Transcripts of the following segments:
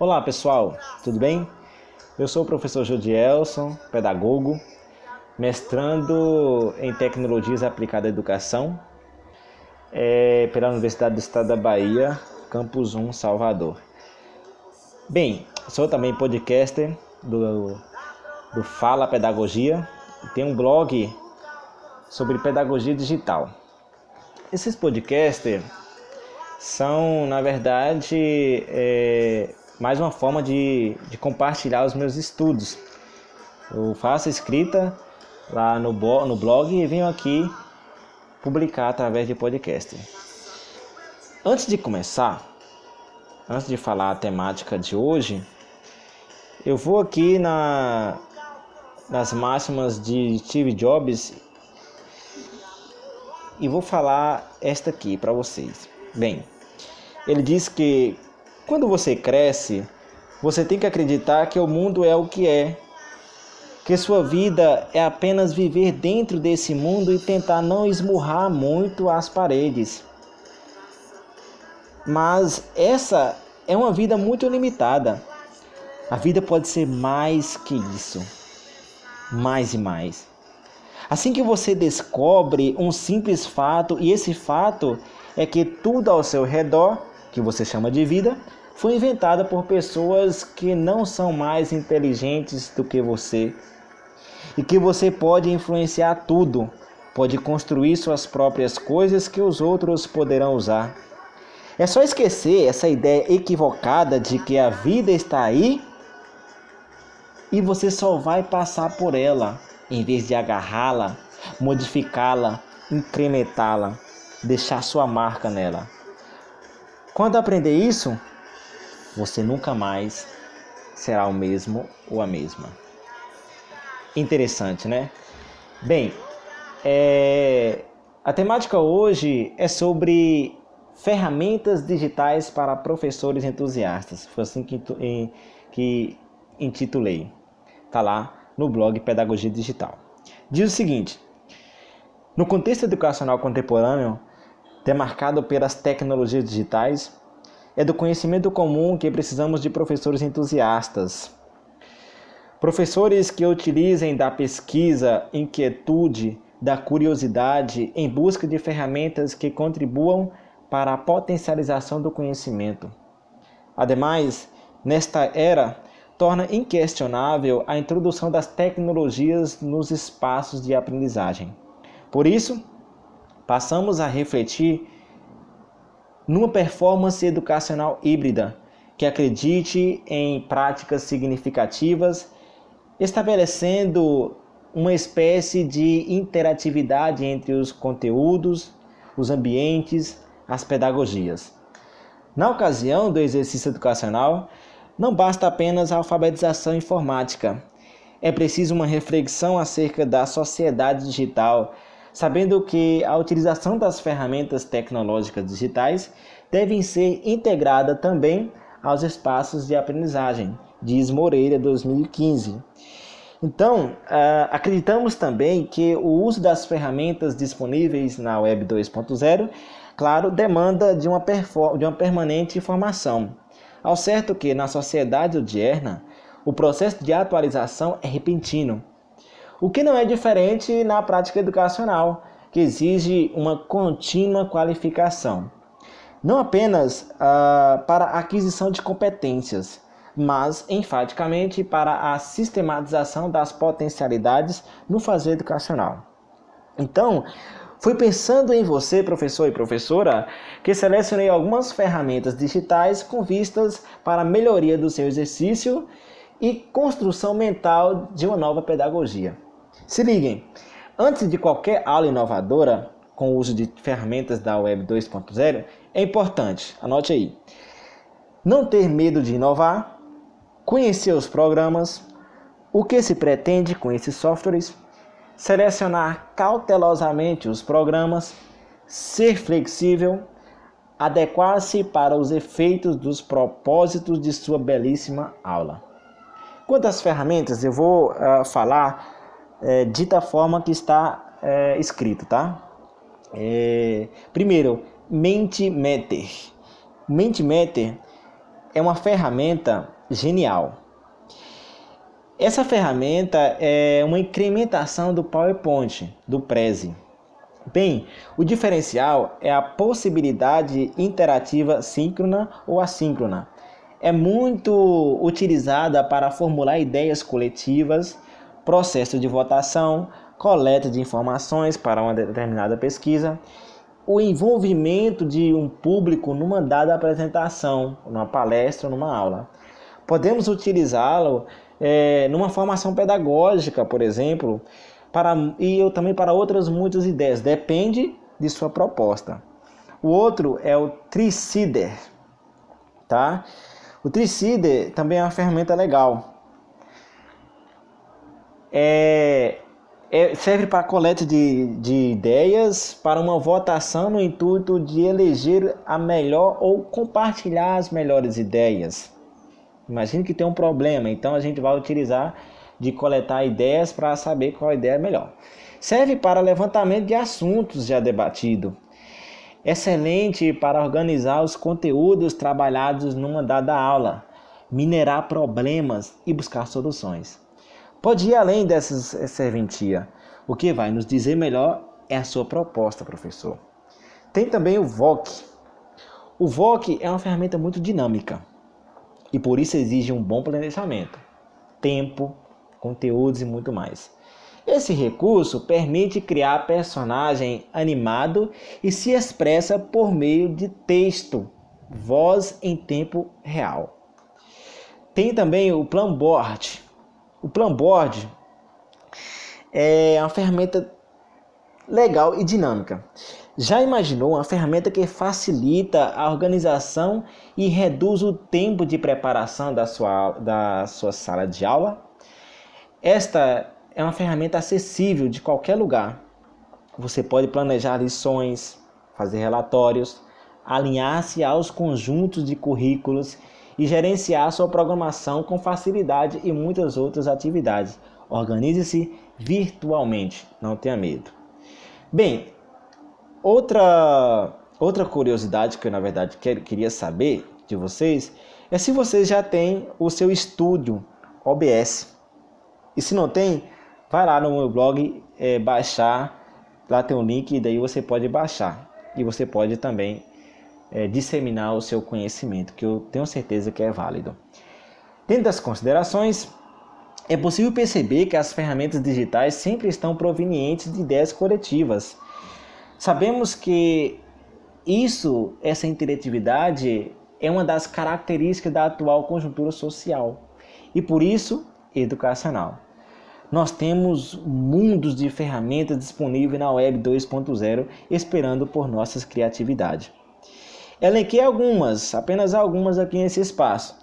Olá pessoal, tudo bem? Eu sou o professor Jodielson, pedagogo, mestrando em Tecnologias Aplicadas à Educação é, pela Universidade do Estado da Bahia, Campus 1, Salvador. Bem, sou também podcaster do, do Fala Pedagogia, tenho um blog sobre pedagogia digital. Esses podcasters são, na verdade, é, mais uma forma de, de compartilhar os meus estudos. Eu faço escrita lá no, no blog e venho aqui publicar através de podcast. Antes de começar, antes de falar a temática de hoje, eu vou aqui na, nas máximas de Steve Jobs e vou falar esta aqui para vocês. Bem, ele diz que quando você cresce, você tem que acreditar que o mundo é o que é, que sua vida é apenas viver dentro desse mundo e tentar não esmurrar muito as paredes. Mas essa é uma vida muito limitada. A vida pode ser mais que isso. Mais e mais. Assim que você descobre um simples fato, e esse fato é que tudo ao seu redor, que você chama de vida, foi inventado por pessoas que não são mais inteligentes do que você e que você pode influenciar tudo, pode construir suas próprias coisas que os outros poderão usar. É só esquecer essa ideia equivocada de que a vida está aí e você só vai passar por ela, em vez de agarrá-la, modificá-la, incrementá-la deixar sua marca nela. Quando aprender isso, você nunca mais será o mesmo ou a mesma. Interessante, né? Bem, é... a temática hoje é sobre ferramentas digitais para professores entusiastas. Foi assim que, que intitulei. Tá lá no blog Pedagogia Digital. Diz o seguinte: no contexto educacional contemporâneo, demarcado pelas tecnologias digitais, é do conhecimento comum que precisamos de professores entusiastas. Professores que utilizem da pesquisa, inquietude, da curiosidade em busca de ferramentas que contribuam para a potencialização do conhecimento. Ademais, nesta era, torna inquestionável a introdução das tecnologias nos espaços de aprendizagem. Por isso, passamos a refletir numa performance educacional híbrida que acredite em práticas significativas, estabelecendo uma espécie de interatividade entre os conteúdos, os ambientes, as pedagogias. Na ocasião do exercício educacional, não basta apenas a alfabetização informática. É preciso uma reflexão acerca da sociedade digital sabendo que a utilização das ferramentas tecnológicas digitais devem ser integrada também aos espaços de aprendizagem, diz Moreira 2015. Então, uh, acreditamos também que o uso das ferramentas disponíveis na Web 2.0, claro, demanda de uma, de uma permanente informação. Ao certo que na sociedade odierna, o processo de atualização é repentino o que não é diferente na prática educacional, que exige uma contínua qualificação. Não apenas uh, para a aquisição de competências, mas enfaticamente para a sistematização das potencialidades no fazer educacional. Então, foi pensando em você, professor e professora, que selecionei algumas ferramentas digitais com vistas para a melhoria do seu exercício e construção mental de uma nova pedagogia. Se liguem, antes de qualquer aula inovadora com o uso de ferramentas da Web 2.0, é importante, anote aí, não ter medo de inovar, conhecer os programas, o que se pretende com esses softwares, selecionar cautelosamente os programas, ser flexível, adequar-se para os efeitos dos propósitos de sua belíssima aula. Quanto às ferramentas, eu vou uh, falar é, dita forma que está é, escrito, tá? É, primeiro, Mentimeter. Mentimeter é uma ferramenta genial. Essa ferramenta é uma incrementação do PowerPoint, do Prezi. Bem, o diferencial é a possibilidade interativa síncrona ou assíncrona. É muito utilizada para formular ideias coletivas, processo de votação, coleta de informações para uma determinada pesquisa, o envolvimento de um público numa dada apresentação, numa palestra, numa aula. Podemos utilizá-lo é, numa formação pedagógica, por exemplo, para, e eu também para outras muitas ideias. Depende de sua proposta. O outro é o Tricider, tá? O Tricider também é uma ferramenta legal. É, é, serve para coleta de, de ideias para uma votação no intuito de eleger a melhor ou compartilhar as melhores ideias. Imagine que tem um problema, então a gente vai utilizar de coletar ideias para saber qual ideia é melhor. Serve para levantamento de assuntos já debatido. Excelente para organizar os conteúdos trabalhados numa dada aula, minerar problemas e buscar soluções. Pode ir além dessas serventia. O que vai nos dizer melhor é a sua proposta, professor. Tem também o VOC. O VOC é uma ferramenta muito dinâmica e por isso exige um bom planejamento, tempo, conteúdos e muito mais. Esse recurso permite criar personagem animado e se expressa por meio de texto, voz em tempo real. Tem também o Planboard. O Planboard é uma ferramenta legal e dinâmica. Já imaginou uma ferramenta que facilita a organização e reduz o tempo de preparação da sua, da sua sala de aula? Esta é uma ferramenta acessível de qualquer lugar. Você pode planejar lições, fazer relatórios, alinhar-se aos conjuntos de currículos e gerenciar sua programação com facilidade e muitas outras atividades. Organize-se virtualmente, não tenha medo. Bem, Outra, outra curiosidade que eu, na verdade, queria saber de vocês é se vocês já têm o seu estúdio OBS. E se não tem, vai lá no meu blog é, baixar. Lá tem um link e daí você pode baixar. E você pode também é, disseminar o seu conhecimento, que eu tenho certeza que é válido. Dentro das considerações, é possível perceber que as ferramentas digitais sempre estão provenientes de ideias coletivas Sabemos que isso, essa interatividade, é uma das características da atual conjuntura social e por isso educacional. Nós temos mundos de ferramentas disponíveis na Web 2.0 esperando por nossas criatividade. Elenquei algumas, apenas algumas aqui nesse espaço.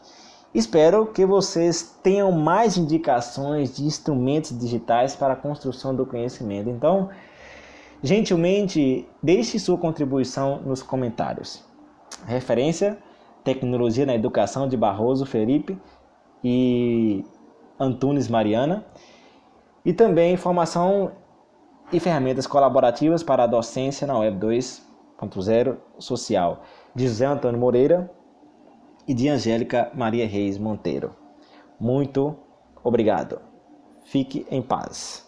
Espero que vocês tenham mais indicações de instrumentos digitais para a construção do conhecimento. Então, Gentilmente, deixe sua contribuição nos comentários. Referência: Tecnologia na Educação de Barroso Felipe e Antunes Mariana. E também formação e ferramentas colaborativas para a docência na Web 2.0 Social, de José Antônio Moreira e de Angélica Maria Reis Monteiro. Muito obrigado. Fique em paz.